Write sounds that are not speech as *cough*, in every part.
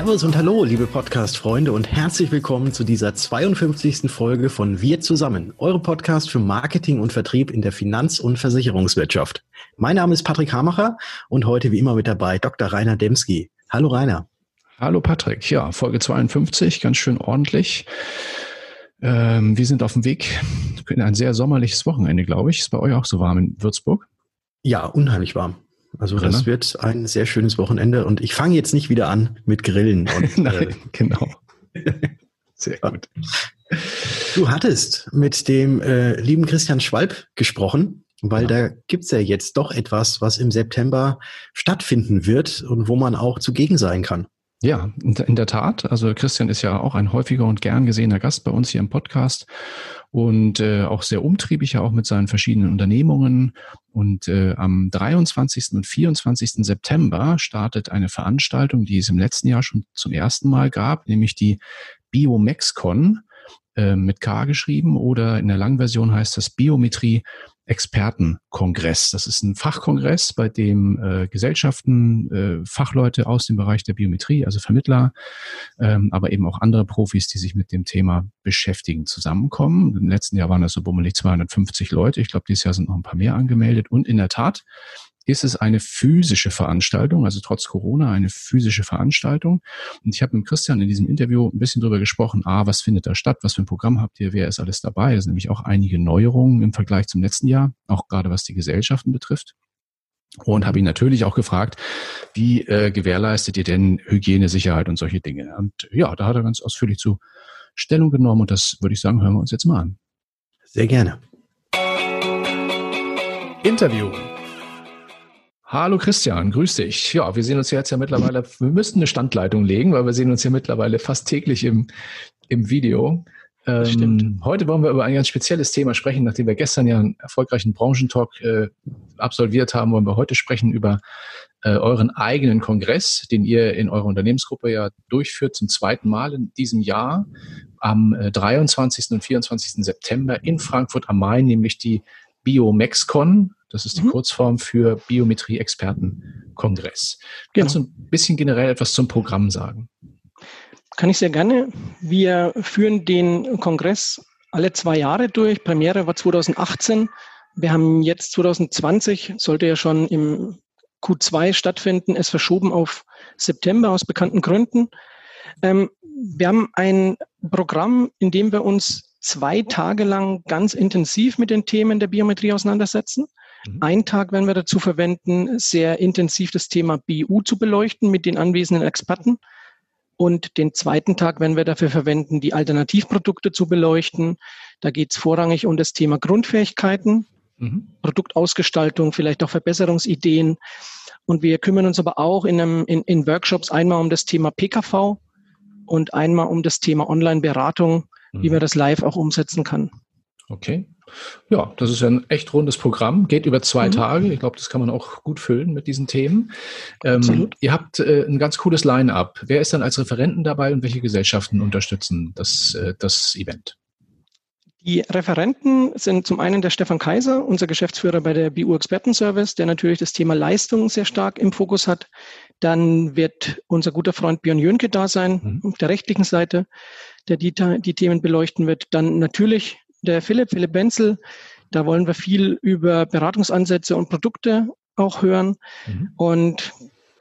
Servus und hallo, liebe Podcast-Freunde und herzlich willkommen zu dieser 52. Folge von Wir zusammen, eure Podcast für Marketing und Vertrieb in der Finanz- und Versicherungswirtschaft. Mein Name ist Patrick Hamacher und heute wie immer mit dabei Dr. Rainer Demski. Hallo Rainer. Hallo Patrick, ja, Folge 52, ganz schön ordentlich. Ähm, wir sind auf dem Weg in ein sehr sommerliches Wochenende, glaube ich. Ist bei euch auch so warm in Würzburg? Ja, unheimlich warm. Also Drin, das wird ein sehr schönes Wochenende und ich fange jetzt nicht wieder an mit Grillen. Und, *laughs* Nein, äh, genau. *laughs* Sehr gut. Du hattest mit dem äh, lieben Christian Schwalb gesprochen, weil ja. da gibt's ja jetzt doch etwas, was im September stattfinden wird und wo man auch zugegen sein kann. Ja, in der Tat. Also Christian ist ja auch ein häufiger und gern gesehener Gast bei uns hier im Podcast und äh, auch sehr umtriebig, ja auch mit seinen verschiedenen Unternehmungen. Und äh, am 23. und 24. September startet eine Veranstaltung, die es im letzten Jahr schon zum ersten Mal gab, nämlich die BioMexCon äh, mit K geschrieben oder in der Langversion heißt das Biometrie Expertenkongress. Das ist ein Fachkongress, bei dem äh, Gesellschaften, äh, Fachleute aus dem Bereich der Biometrie, also Vermittler, ähm, aber eben auch andere Profis, die sich mit dem Thema beschäftigen, zusammenkommen. Im letzten Jahr waren das so bummelig 250 Leute. Ich glaube, dieses Jahr sind noch ein paar mehr angemeldet. Und in der Tat ist es eine physische Veranstaltung, also trotz Corona eine physische Veranstaltung. Und ich habe mit Christian in diesem Interview ein bisschen darüber gesprochen, ah, was findet da statt, was für ein Programm habt ihr, wer ist alles dabei? Es sind nämlich auch einige Neuerungen im Vergleich zum letzten Jahr, auch gerade was die Gesellschaften betrifft. Und habe ihn natürlich auch gefragt, wie äh, gewährleistet ihr denn Hygiene, Sicherheit und solche Dinge? Und ja, da hat er ganz ausführlich zu Stellung genommen und das würde ich sagen, hören wir uns jetzt mal an. Sehr gerne. Interview. Hallo Christian, grüß dich. Ja, wir sehen uns jetzt ja mittlerweile, wir müssten eine Standleitung legen, weil wir sehen uns ja mittlerweile fast täglich im, im Video. Ähm, stimmt. Heute wollen wir über ein ganz spezielles Thema sprechen. Nachdem wir gestern ja einen erfolgreichen Branchentalk äh, absolviert haben, wollen wir heute sprechen über äh, euren eigenen Kongress, den ihr in eurer Unternehmensgruppe ja durchführt zum zweiten Mal in diesem Jahr am äh, 23. und 24. September in Frankfurt am Main, nämlich die BioMexCon. Das ist die mhm. Kurzform für Biometrie-Experten-Kongress. Genau. Kannst du ein bisschen generell etwas zum Programm sagen? Kann ich sehr gerne. Wir führen den Kongress alle zwei Jahre durch. Premiere war 2018. Wir haben jetzt 2020, sollte ja schon im Q2 stattfinden, es verschoben auf September aus bekannten Gründen. Ähm, wir haben ein Programm, in dem wir uns zwei Tage lang ganz intensiv mit den Themen der Biometrie auseinandersetzen. Mhm. Ein Tag werden wir dazu verwenden, sehr intensiv das Thema BU zu beleuchten mit den anwesenden Experten. Und den zweiten Tag werden wir dafür verwenden, die Alternativprodukte zu beleuchten. Da geht es vorrangig um das Thema Grundfähigkeiten, mhm. Produktausgestaltung, vielleicht auch Verbesserungsideen. Und wir kümmern uns aber auch in, einem, in, in Workshops einmal um das Thema PKV und einmal um das Thema Online-Beratung, mhm. wie man das live auch umsetzen kann. Okay. Ja, das ist ein echt rundes Programm, geht über zwei mhm. Tage. Ich glaube, das kann man auch gut füllen mit diesen Themen. Ähm, ihr habt äh, ein ganz cooles Line-up. Wer ist dann als Referenten dabei und welche Gesellschaften unterstützen das, äh, das Event? Die Referenten sind zum einen der Stefan Kaiser, unser Geschäftsführer bei der BU Expertenservice, der natürlich das Thema Leistung sehr stark im Fokus hat. Dann wird unser guter Freund Björn Jönke da sein, mhm. auf der rechtlichen Seite, der die, die Themen beleuchten wird. Dann natürlich der Philipp, Philipp Wenzel. Da wollen wir viel über Beratungsansätze und Produkte auch hören. Mhm. Und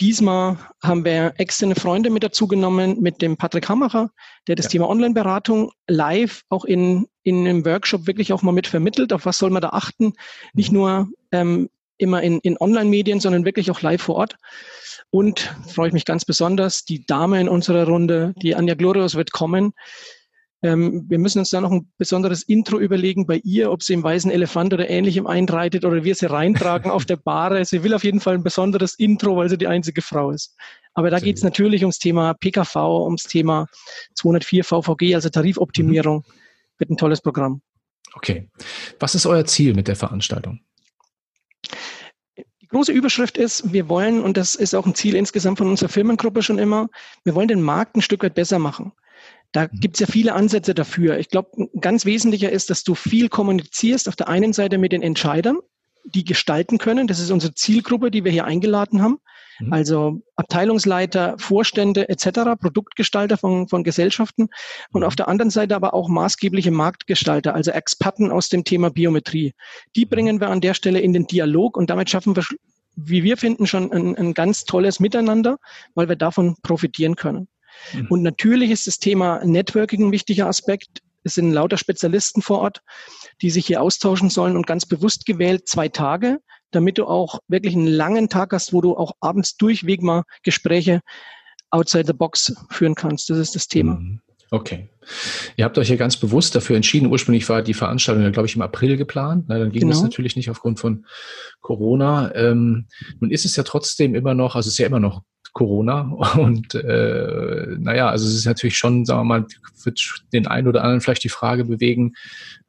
diesmal haben wir externe Freunde mit dazu genommen, mit dem Patrick Hammacher, der das ja. Thema Online-Beratung live auch in, in einem Workshop wirklich auch mal mit vermittelt. Auf was soll man da achten? Nicht mhm. nur ähm, immer in, in Online-Medien, sondern wirklich auch live vor Ort. Und freue ich mich ganz besonders, die Dame in unserer Runde, die Anja Glorios, wird kommen. Ähm, wir müssen uns da noch ein besonderes Intro überlegen bei ihr, ob sie im weißen Elefant oder ähnlichem einreitet oder wir sie reintragen auf der Bahre. Sie will auf jeden Fall ein besonderes Intro, weil sie die einzige Frau ist. Aber da geht es natürlich ums Thema PKV, ums Thema 204 VVG, also Tarifoptimierung. Mhm. Wird ein tolles Programm. Okay. Was ist euer Ziel mit der Veranstaltung? Die große Überschrift ist, wir wollen, und das ist auch ein Ziel insgesamt von unserer Firmengruppe schon immer, wir wollen den Markt ein Stück weit besser machen. Da mhm. gibt es ja viele Ansätze dafür. Ich glaube, ganz wesentlicher ist, dass du viel kommunizierst auf der einen Seite mit den Entscheidern, die gestalten können. Das ist unsere Zielgruppe, die wir hier eingeladen haben. Mhm. Also Abteilungsleiter, Vorstände etc., Produktgestalter von, von Gesellschaften und mhm. auf der anderen Seite aber auch maßgebliche Marktgestalter, also Experten aus dem Thema Biometrie. Die mhm. bringen wir an der Stelle in den Dialog und damit schaffen wir, wie wir finden, schon ein, ein ganz tolles Miteinander, weil wir davon profitieren können. Mhm. Und natürlich ist das Thema Networking ein wichtiger Aspekt. Es sind lauter Spezialisten vor Ort, die sich hier austauschen sollen und ganz bewusst gewählt zwei Tage, damit du auch wirklich einen langen Tag hast, wo du auch abends durchweg mal Gespräche outside the box führen kannst. Das ist das Thema. Mhm. Okay. Ihr habt euch ja ganz bewusst dafür entschieden. Ursprünglich war die Veranstaltung ja, glaube ich, im April geplant. Na, dann ging genau. das natürlich nicht aufgrund von Corona. Ähm, nun ist es ja trotzdem immer noch, also es ist ja immer noch Corona. *laughs* Und äh, naja, also es ist natürlich schon, sagen wir mal, wird den einen oder anderen vielleicht die Frage bewegen,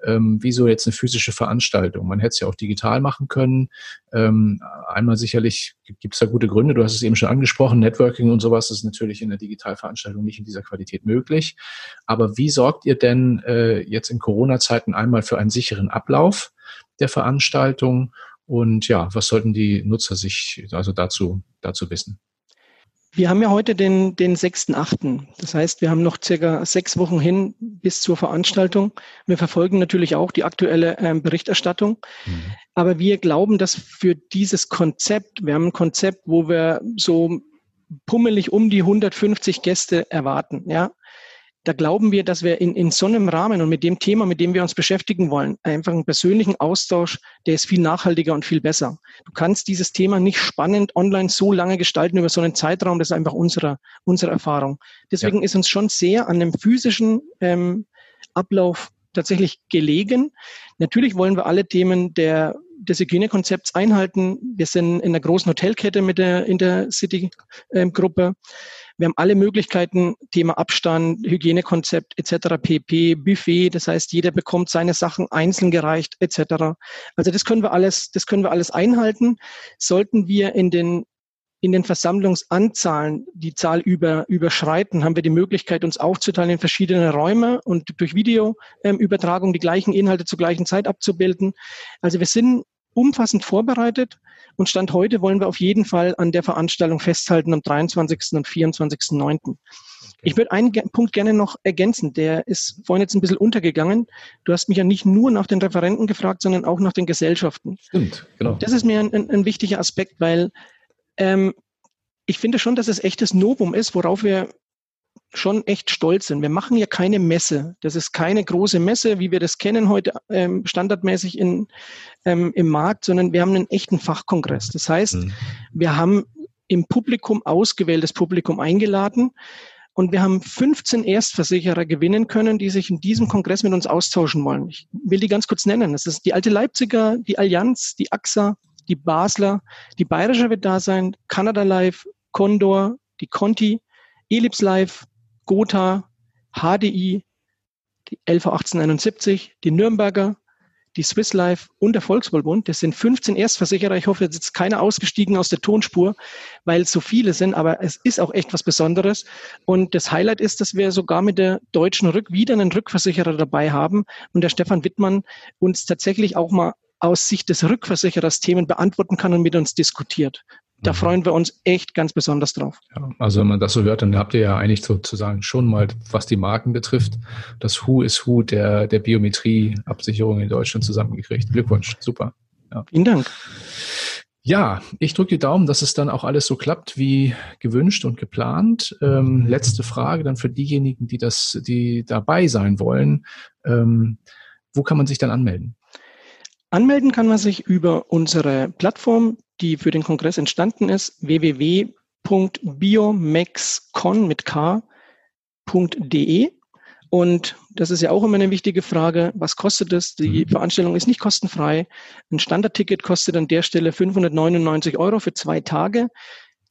ähm, wieso jetzt eine physische Veranstaltung? Man hätte es ja auch digital machen können. Ähm, einmal sicherlich gibt es da gute Gründe, du hast es eben schon angesprochen, Networking und sowas ist natürlich in der Digitalveranstaltung nicht in dieser Qualität möglich. Aber wie sorgt ihr denn äh, jetzt in Corona-Zeiten einmal für einen sicheren Ablauf der Veranstaltung? Und ja, was sollten die Nutzer sich also dazu, dazu wissen? Wir haben ja heute den, den 6.8. Das heißt, wir haben noch circa sechs Wochen hin bis zur Veranstaltung. Wir verfolgen natürlich auch die aktuelle ähm, Berichterstattung. Mhm. Aber wir glauben, dass für dieses Konzept, wir haben ein Konzept, wo wir so pummelig um die 150 Gäste erwarten. Ja, da glauben wir, dass wir in, in so einem Rahmen und mit dem Thema, mit dem wir uns beschäftigen wollen, einfach einen persönlichen Austausch, der ist viel nachhaltiger und viel besser. Du kannst dieses Thema nicht spannend online so lange gestalten über so einen Zeitraum, das ist einfach unsere, unsere Erfahrung. Deswegen ja. ist uns schon sehr an einem physischen ähm, Ablauf tatsächlich gelegen. Natürlich wollen wir alle Themen der, des Hygienekonzepts einhalten. Wir sind in einer großen Hotelkette mit der Intercity-Gruppe. Wir haben alle Möglichkeiten, Thema Abstand, Hygienekonzept etc., PP, Buffet. Das heißt, jeder bekommt seine Sachen einzeln gereicht etc. Also das können wir alles, das können wir alles einhalten. Sollten wir in den in den Versammlungsanzahlen die Zahl über, überschreiten, haben wir die Möglichkeit, uns aufzuteilen in verschiedene Räume und durch Videoübertragung ähm, die gleichen Inhalte zur gleichen Zeit abzubilden. Also wir sind umfassend vorbereitet und Stand heute wollen wir auf jeden Fall an der Veranstaltung festhalten am 23. und 24.9. Okay. Ich würde einen Punkt gerne noch ergänzen, der ist vorhin jetzt ein bisschen untergegangen. Du hast mich ja nicht nur nach den Referenten gefragt, sondern auch nach den Gesellschaften. Stimmt, genau. Das ist mir ein, ein, ein wichtiger Aspekt, weil ähm, ich finde schon, dass es echtes Novum ist, worauf wir schon echt stolz sind. Wir machen ja keine Messe. Das ist keine große Messe, wie wir das kennen heute ähm, standardmäßig in, ähm, im Markt, sondern wir haben einen echten Fachkongress. Das heißt, mhm. wir haben im Publikum ausgewähltes Publikum eingeladen und wir haben 15 Erstversicherer gewinnen können, die sich in diesem Kongress mit uns austauschen wollen. Ich will die ganz kurz nennen. Das ist die Alte Leipziger, die Allianz, die AXA, die Basler, die Bayerische wird da sein, Canada Live, Condor, die Conti, Ellipse Live, Gotha, HDI, die LV 1871, die Nürnberger, die Swiss Life und der Volkswohlbund. Das sind 15 Erstversicherer. Ich hoffe, jetzt ist keiner ausgestiegen aus der Tonspur, weil es so viele sind, aber es ist auch echt was Besonderes. Und das Highlight ist, dass wir sogar mit der deutschen Rück wieder einen Rückversicherer dabei haben und der Stefan Wittmann uns tatsächlich auch mal aus Sicht des Rückversicherers Themen beantworten kann und mit uns diskutiert. Da mhm. freuen wir uns echt ganz besonders drauf. Ja, also wenn man das so hört, dann habt ihr ja eigentlich sozusagen schon mal, was die Marken betrifft, das Who is Who der, der Biometrieabsicherung in Deutschland zusammengekriegt. Glückwunsch, super. Ja. Vielen Dank. Ja, ich drücke die Daumen, dass es dann auch alles so klappt wie gewünscht und geplant. Ähm, letzte Frage dann für diejenigen, die das, die dabei sein wollen. Ähm, wo kann man sich dann anmelden? Anmelden kann man sich über unsere Plattform die für den Kongress entstanden ist, www.biomexcon mit k.de. Und das ist ja auch immer eine wichtige Frage. Was kostet es? Die mhm. Veranstaltung ist nicht kostenfrei. Ein Standardticket kostet an der Stelle 599 Euro für zwei Tage.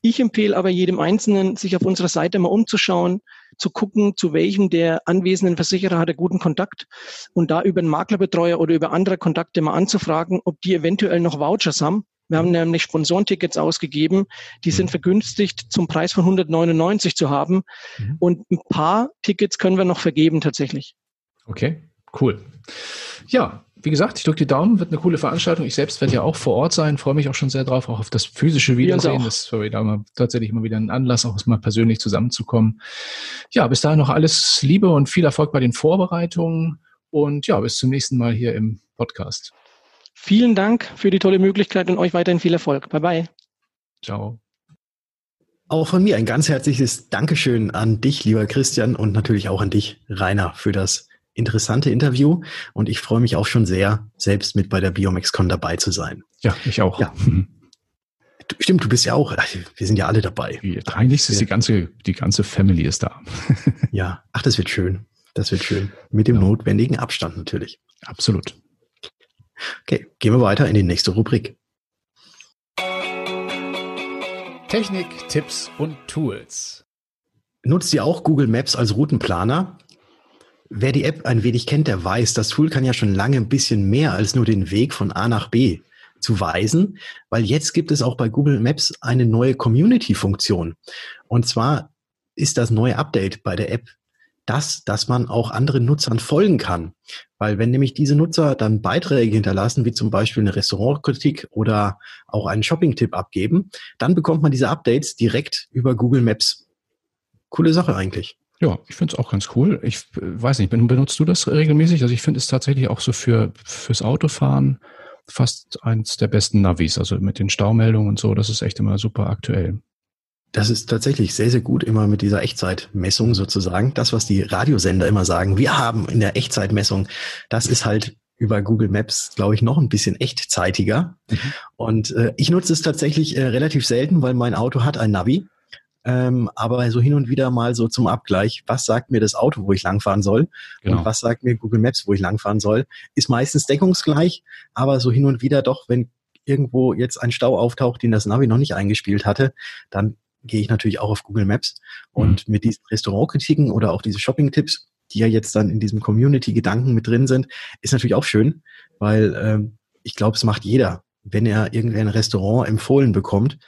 Ich empfehle aber jedem Einzelnen, sich auf unserer Seite mal umzuschauen, zu gucken, zu welchem der anwesenden Versicherer hat er guten Kontakt und da über einen Maklerbetreuer oder über andere Kontakte mal anzufragen, ob die eventuell noch Vouchers haben wir haben nämlich Sponsorentickets ausgegeben, die sind mhm. vergünstigt zum Preis von 199 zu haben. Mhm. Und ein paar Tickets können wir noch vergeben tatsächlich. Okay, cool. Ja, wie gesagt, ich drücke die Daumen, wird eine coole Veranstaltung. Ich selbst werde ja auch vor Ort sein, freue mich auch schon sehr drauf, auch auf das physische Wiedersehen. Das war wieder mal, tatsächlich mal wieder ein Anlass, auch mal persönlich zusammenzukommen. Ja, bis dahin noch alles Liebe und viel Erfolg bei den Vorbereitungen und ja, bis zum nächsten Mal hier im Podcast. Vielen Dank für die tolle Möglichkeit und euch weiterhin viel Erfolg. Bye bye. Ciao. Auch von mir ein ganz herzliches Dankeschön an dich, lieber Christian, und natürlich auch an dich, Rainer, für das interessante Interview und ich freue mich auch schon sehr, selbst mit bei der BiomexCon dabei zu sein. Ja, ich auch. Ja. *laughs* Stimmt, du bist ja auch, wir sind ja alle dabei. Eigentlich ist die ganze, die ganze Family ist da. *laughs* ja, ach, das wird schön. Das wird schön. Mit dem ja. notwendigen Abstand natürlich. Absolut. Okay, gehen wir weiter in die nächste Rubrik. Technik, Tipps und Tools. Nutzt ihr auch Google Maps als Routenplaner? Wer die App ein wenig kennt, der weiß, das Tool kann ja schon lange ein bisschen mehr als nur den Weg von A nach B zu weisen, weil jetzt gibt es auch bei Google Maps eine neue Community-Funktion. Und zwar ist das neue Update bei der App das, dass man auch anderen Nutzern folgen kann. Weil wenn nämlich diese Nutzer dann Beiträge hinterlassen, wie zum Beispiel eine Restaurantkritik oder auch einen Shopping-Tipp abgeben, dann bekommt man diese Updates direkt über Google Maps. Coole Sache eigentlich. Ja, ich finde es auch ganz cool. Ich äh, weiß nicht, benutzt du das regelmäßig? Also ich finde es tatsächlich auch so für fürs Autofahren fast eins der besten Navis. Also mit den Staumeldungen und so, das ist echt immer super aktuell. Das ist tatsächlich sehr, sehr gut immer mit dieser Echtzeitmessung sozusagen. Das, was die Radiosender immer sagen, wir haben in der Echtzeitmessung, das ist halt über Google Maps, glaube ich, noch ein bisschen echtzeitiger. Mhm. Und äh, ich nutze es tatsächlich äh, relativ selten, weil mein Auto hat ein Navi. Ähm, aber so hin und wieder mal so zum Abgleich, was sagt mir das Auto, wo ich langfahren soll genau. und was sagt mir Google Maps, wo ich langfahren soll, ist meistens deckungsgleich, aber so hin und wieder doch, wenn irgendwo jetzt ein Stau auftaucht, den das Navi noch nicht eingespielt hatte, dann gehe ich natürlich auch auf Google Maps und mhm. mit diesen Restaurantkritiken oder auch diese Shopping-Tipps, die ja jetzt dann in diesem Community-Gedanken mit drin sind, ist natürlich auch schön, weil ähm, ich glaube, es macht jeder, wenn er irgendein Restaurant empfohlen bekommt,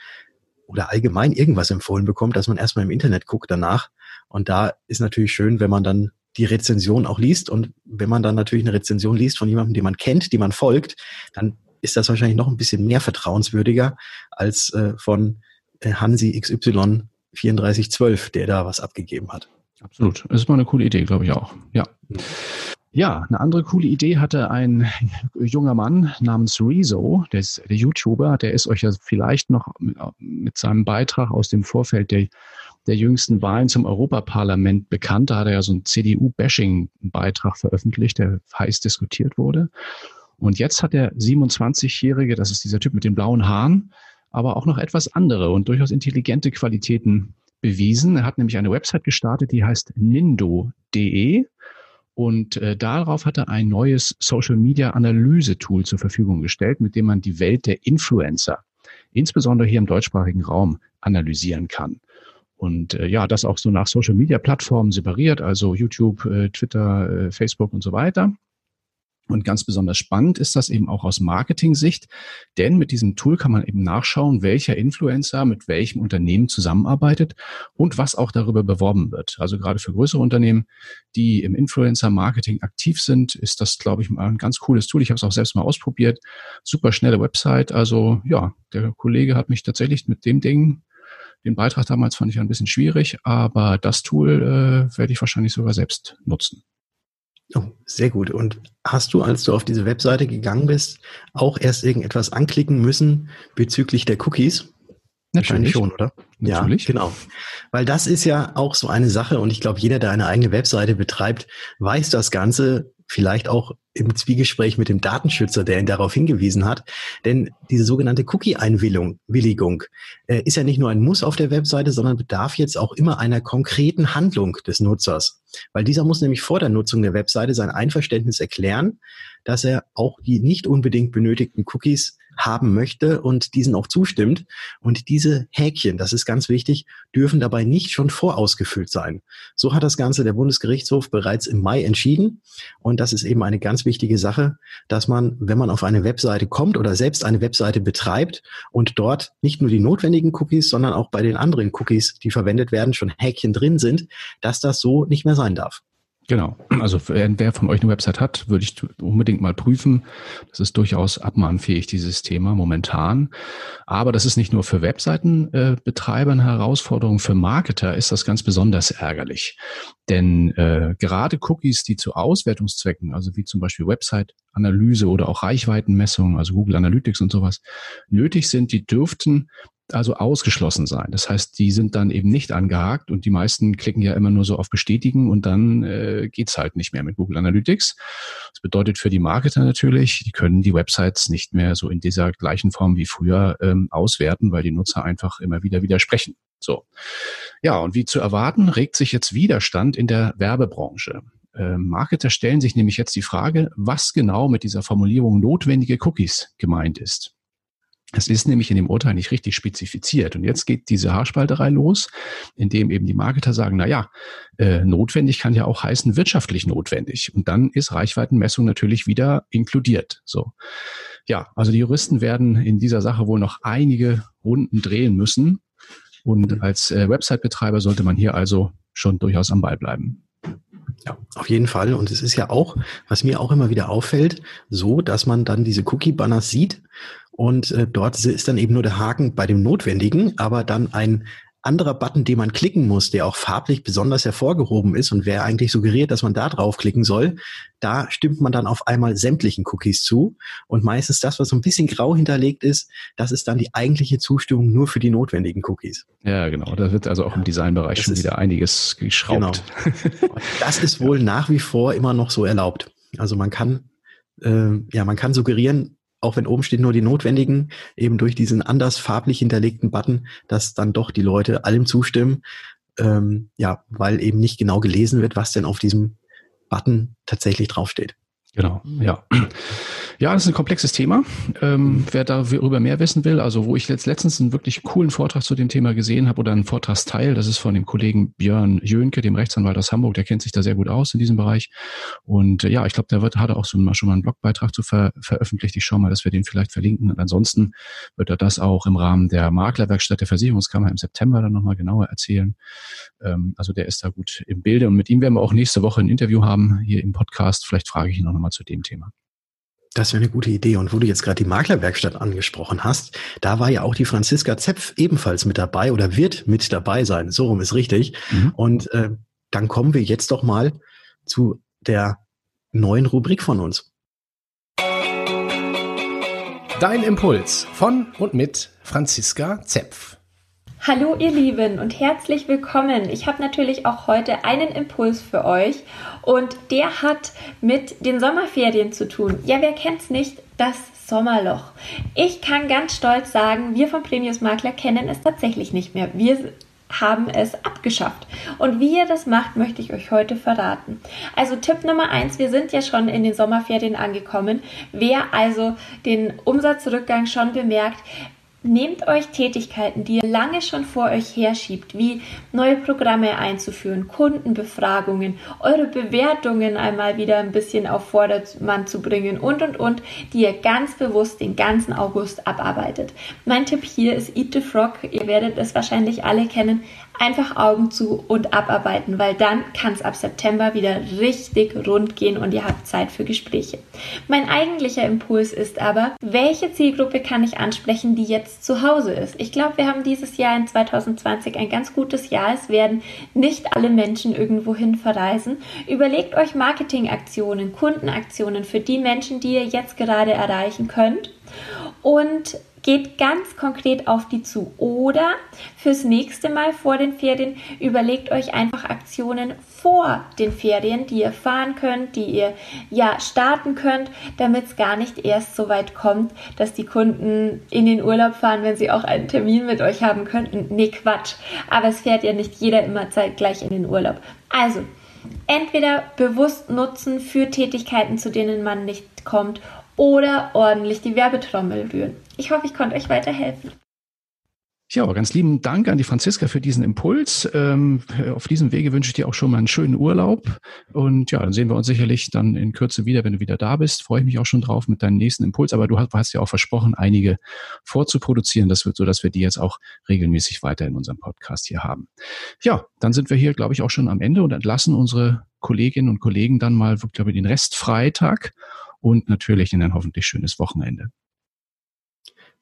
oder allgemein irgendwas empfohlen bekommt, dass man erstmal im Internet guckt danach. Und da ist natürlich schön, wenn man dann die Rezension auch liest. Und wenn man dann natürlich eine Rezension liest von jemandem, den man kennt, die man folgt, dann ist das wahrscheinlich noch ein bisschen mehr vertrauenswürdiger als äh, von äh, Hansi XY 3412, der da was abgegeben hat. Absolut. Das ist mal eine coole Idee, glaube ich auch. Ja. Mhm. Ja, eine andere coole Idee hatte ein junger Mann namens Rezo, der ist der YouTuber, der ist euch ja vielleicht noch mit seinem Beitrag aus dem Vorfeld der, der jüngsten Wahlen zum Europaparlament bekannt. Da hat er ja so einen CDU-Bashing-Beitrag veröffentlicht, der heiß diskutiert wurde. Und jetzt hat der 27-Jährige, das ist dieser Typ mit den blauen Haaren, aber auch noch etwas andere und durchaus intelligente Qualitäten bewiesen. Er hat nämlich eine Website gestartet, die heißt nindo.de und äh, darauf hat er ein neues Social Media Analyse Tool zur Verfügung gestellt, mit dem man die Welt der Influencer, insbesondere hier im deutschsprachigen Raum, analysieren kann. Und äh, ja, das auch so nach Social Media Plattformen separiert, also YouTube, äh, Twitter, äh, Facebook und so weiter. Und ganz besonders spannend ist das eben auch aus Marketing-Sicht, denn mit diesem Tool kann man eben nachschauen, welcher Influencer mit welchem Unternehmen zusammenarbeitet und was auch darüber beworben wird. Also gerade für größere Unternehmen, die im Influencer-Marketing aktiv sind, ist das, glaube ich, mal ein ganz cooles Tool. Ich habe es auch selbst mal ausprobiert. Super schnelle Website. Also ja, der Kollege hat mich tatsächlich mit dem Ding den Beitrag damals fand ich ein bisschen schwierig, aber das Tool äh, werde ich wahrscheinlich sogar selbst nutzen. Oh, sehr gut. Und hast du, als du auf diese Webseite gegangen bist, auch erst irgendetwas anklicken müssen bezüglich der Cookies? Natürlich schon, oder? Natürlich. Ja, genau. Weil das ist ja auch so eine Sache und ich glaube, jeder, der eine eigene Webseite betreibt, weiß das Ganze vielleicht auch im Zwiegespräch mit dem Datenschützer, der ihn darauf hingewiesen hat. Denn diese sogenannte Cookie-Einwilligung äh, ist ja nicht nur ein Muss auf der Webseite, sondern bedarf jetzt auch immer einer konkreten Handlung des Nutzers. Weil dieser muss nämlich vor der Nutzung der Webseite sein Einverständnis erklären, dass er auch die nicht unbedingt benötigten Cookies haben möchte und diesen auch zustimmt. Und diese Häkchen, das ist ganz wichtig, dürfen dabei nicht schon vorausgefüllt sein. So hat das Ganze der Bundesgerichtshof bereits im Mai entschieden. Und das ist eben eine ganz wichtige Sache, dass man, wenn man auf eine Webseite kommt oder selbst eine Webseite betreibt und dort nicht nur die notwendigen Cookies, sondern auch bei den anderen Cookies, die verwendet werden, schon Häkchen drin sind, dass das so nicht mehr sein darf. Genau. Also wer von euch eine Website hat, würde ich unbedingt mal prüfen. Das ist durchaus abmahnfähig, dieses Thema momentan. Aber das ist nicht nur für Webseitenbetreiber eine Herausforderung. Für Marketer ist das ganz besonders ärgerlich. Denn äh, gerade Cookies, die zu Auswertungszwecken, also wie zum Beispiel Website-Analyse oder auch Reichweitenmessung, also Google Analytics und sowas, nötig sind, die dürften also ausgeschlossen sein. Das heißt, die sind dann eben nicht angehakt und die meisten klicken ja immer nur so auf Bestätigen und dann äh, geht's halt nicht mehr mit Google Analytics. Das bedeutet für die Marketer natürlich, die können die Websites nicht mehr so in dieser gleichen Form wie früher ähm, auswerten, weil die Nutzer einfach immer wieder widersprechen. So. Ja, und wie zu erwarten, regt sich jetzt Widerstand in der Werbebranche. Äh, Marketer stellen sich nämlich jetzt die Frage, was genau mit dieser Formulierung notwendige Cookies gemeint ist. Es ist nämlich in dem Urteil nicht richtig spezifiziert. Und jetzt geht diese Haarspalterei los, indem eben die Marketer sagen, na ja, äh, notwendig kann ja auch heißen wirtschaftlich notwendig. Und dann ist Reichweitenmessung natürlich wieder inkludiert. So. Ja, also die Juristen werden in dieser Sache wohl noch einige Runden drehen müssen. Und mhm. als äh, Website-Betreiber sollte man hier also schon durchaus am Ball bleiben. Ja, auf jeden Fall. Und es ist ja auch, was mir auch immer wieder auffällt, so, dass man dann diese Cookie-Banners sieht und äh, dort ist dann eben nur der Haken bei dem Notwendigen, aber dann ein anderer Button, den man klicken muss, der auch farblich besonders hervorgehoben ist und wer eigentlich suggeriert, dass man da draufklicken soll, da stimmt man dann auf einmal sämtlichen Cookies zu. Und meistens das, was so ein bisschen grau hinterlegt ist, das ist dann die eigentliche Zustimmung nur für die notwendigen Cookies. Ja, genau. Da wird also auch im Designbereich das schon ist, wieder einiges geschraubt. Genau. Das ist *laughs* wohl nach wie vor immer noch so erlaubt. Also man kann, äh, ja, man kann suggerieren, auch wenn oben steht nur die notwendigen, eben durch diesen anders farblich hinterlegten Button, dass dann doch die Leute allem zustimmen, ähm, ja, weil eben nicht genau gelesen wird, was denn auf diesem Button tatsächlich draufsteht. Genau, ja. Ja, das ist ein komplexes Thema. Ähm, wer darüber mehr wissen will, also wo ich jetzt letztens einen wirklich coolen Vortrag zu dem Thema gesehen habe oder einen Vortragsteil, das ist von dem Kollegen Björn Jönke, dem Rechtsanwalt aus Hamburg, der kennt sich da sehr gut aus in diesem Bereich. Und äh, ja, ich glaube, der wird, hat auch so mal, schon mal einen Blogbeitrag zu ver veröffentlicht. Ich schaue mal, dass wir den vielleicht verlinken. Und ansonsten wird er das auch im Rahmen der Maklerwerkstatt der Versicherungskammer im September dann nochmal genauer erzählen. Ähm, also der ist da gut im Bilde und mit ihm werden wir auch nächste Woche ein Interview haben hier im Podcast. Vielleicht frage ich ihn auch nochmal zu dem Thema. Das wäre eine gute Idee. Und wo du jetzt gerade die Maklerwerkstatt angesprochen hast, da war ja auch die Franziska Zepf ebenfalls mit dabei oder wird mit dabei sein. So rum ist richtig. Mhm. Und äh, dann kommen wir jetzt doch mal zu der neuen Rubrik von uns. Dein Impuls von und mit Franziska Zepf. Hallo ihr Lieben und herzlich willkommen. Ich habe natürlich auch heute einen Impuls für euch und der hat mit den Sommerferien zu tun. Ja, wer kennt's nicht? Das Sommerloch. Ich kann ganz stolz sagen, wir vom Premius Makler kennen es tatsächlich nicht mehr. Wir haben es abgeschafft. Und wie ihr das macht, möchte ich euch heute verraten. Also Tipp Nummer eins, wir sind ja schon in den Sommerferien angekommen. Wer also den Umsatzrückgang schon bemerkt, Nehmt euch Tätigkeiten, die ihr lange schon vor euch herschiebt, wie neue Programme einzuführen, Kundenbefragungen, eure Bewertungen einmal wieder ein bisschen auf Vordermann zu bringen und und und, die ihr ganz bewusst den ganzen August abarbeitet. Mein Tipp hier ist Eat the Frog. Ihr werdet es wahrscheinlich alle kennen einfach Augen zu und abarbeiten, weil dann kann es ab September wieder richtig rund gehen und ihr habt Zeit für Gespräche. Mein eigentlicher Impuls ist aber, welche Zielgruppe kann ich ansprechen, die jetzt zu Hause ist? Ich glaube, wir haben dieses Jahr in 2020 ein ganz gutes Jahr. Es werden nicht alle Menschen irgendwohin verreisen. Überlegt euch Marketingaktionen, Kundenaktionen für die Menschen, die ihr jetzt gerade erreichen könnt. Und geht ganz konkret auf die zu. Oder fürs nächste Mal vor den Ferien überlegt euch einfach Aktionen vor den Ferien, die ihr fahren könnt, die ihr ja starten könnt, damit es gar nicht erst so weit kommt, dass die Kunden in den Urlaub fahren, wenn sie auch einen Termin mit euch haben könnten. Nee, Quatsch. Aber es fährt ja nicht jeder immer zeitgleich in den Urlaub. Also, entweder bewusst nutzen für Tätigkeiten, zu denen man nicht kommt, oder ordentlich die Werbetrommel rühren. Ich hoffe, ich konnte euch weiterhelfen. Ja, aber ganz lieben Dank an die Franziska für diesen Impuls. Ähm, auf diesem Wege wünsche ich dir auch schon mal einen schönen Urlaub. Und ja, dann sehen wir uns sicherlich dann in Kürze wieder, wenn du wieder da bist. Freue ich mich auch schon drauf mit deinem nächsten Impuls. Aber du hast, hast ja auch versprochen, einige vorzuproduzieren. Das wird so, dass wir die jetzt auch regelmäßig weiter in unserem Podcast hier haben. Ja, dann sind wir hier, glaube ich, auch schon am Ende und entlassen unsere Kolleginnen und Kollegen dann mal, glaube ich, den Rest Freitag und natürlich in ein hoffentlich schönes Wochenende.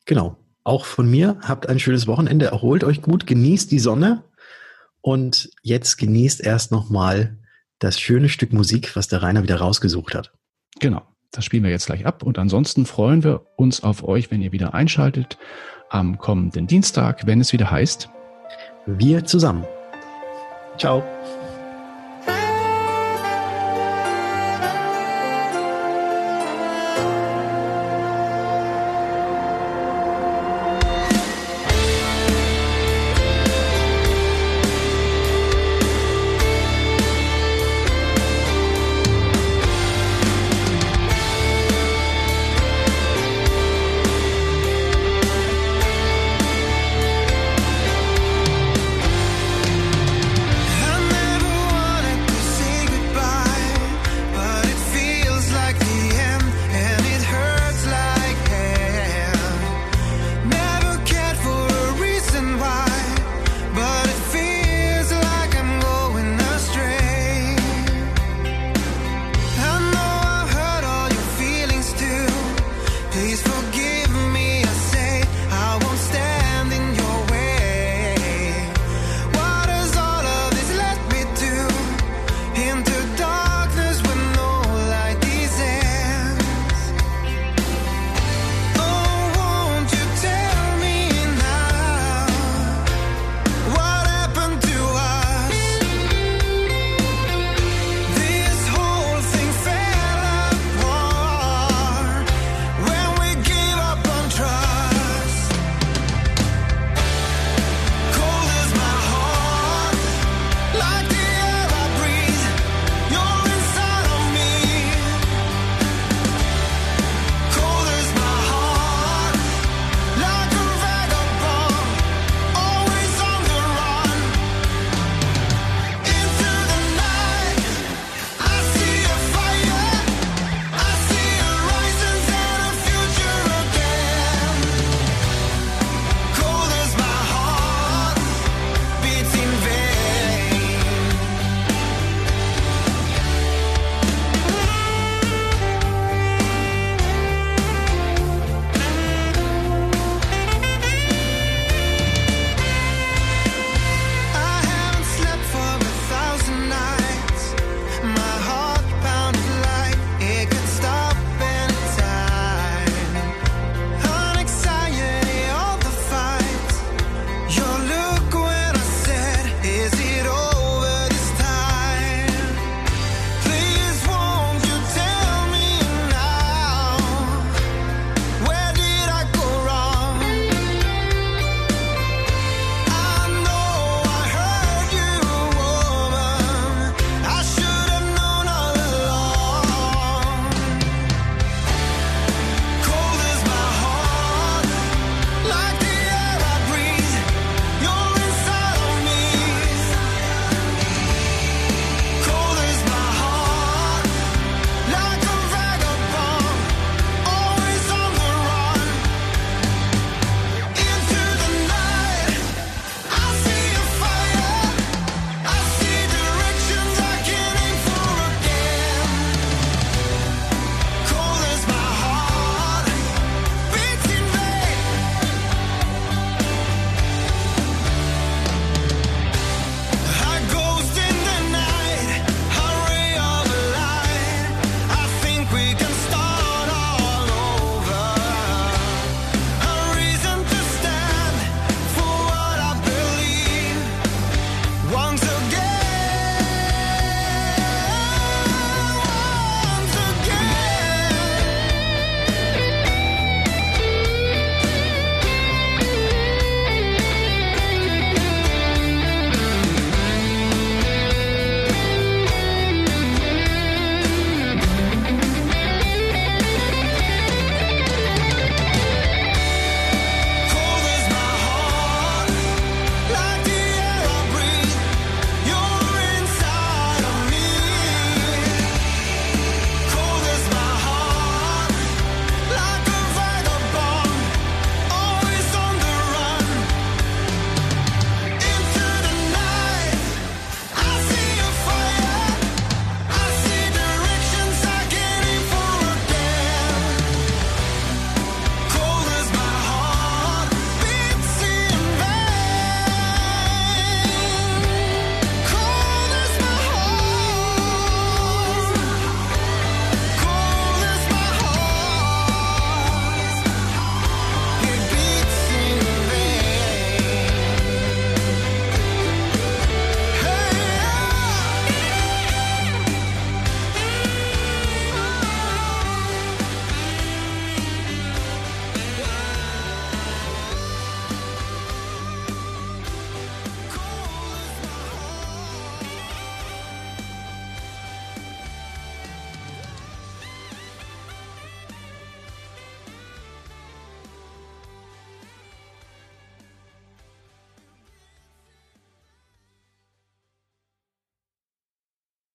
Genau. Auch von mir, habt ein schönes Wochenende, erholt euch gut, genießt die Sonne und jetzt genießt erst nochmal das schöne Stück Musik, was der Rainer wieder rausgesucht hat. Genau, das spielen wir jetzt gleich ab und ansonsten freuen wir uns auf euch, wenn ihr wieder einschaltet am kommenden Dienstag, wenn es wieder heißt. Wir zusammen. Ciao.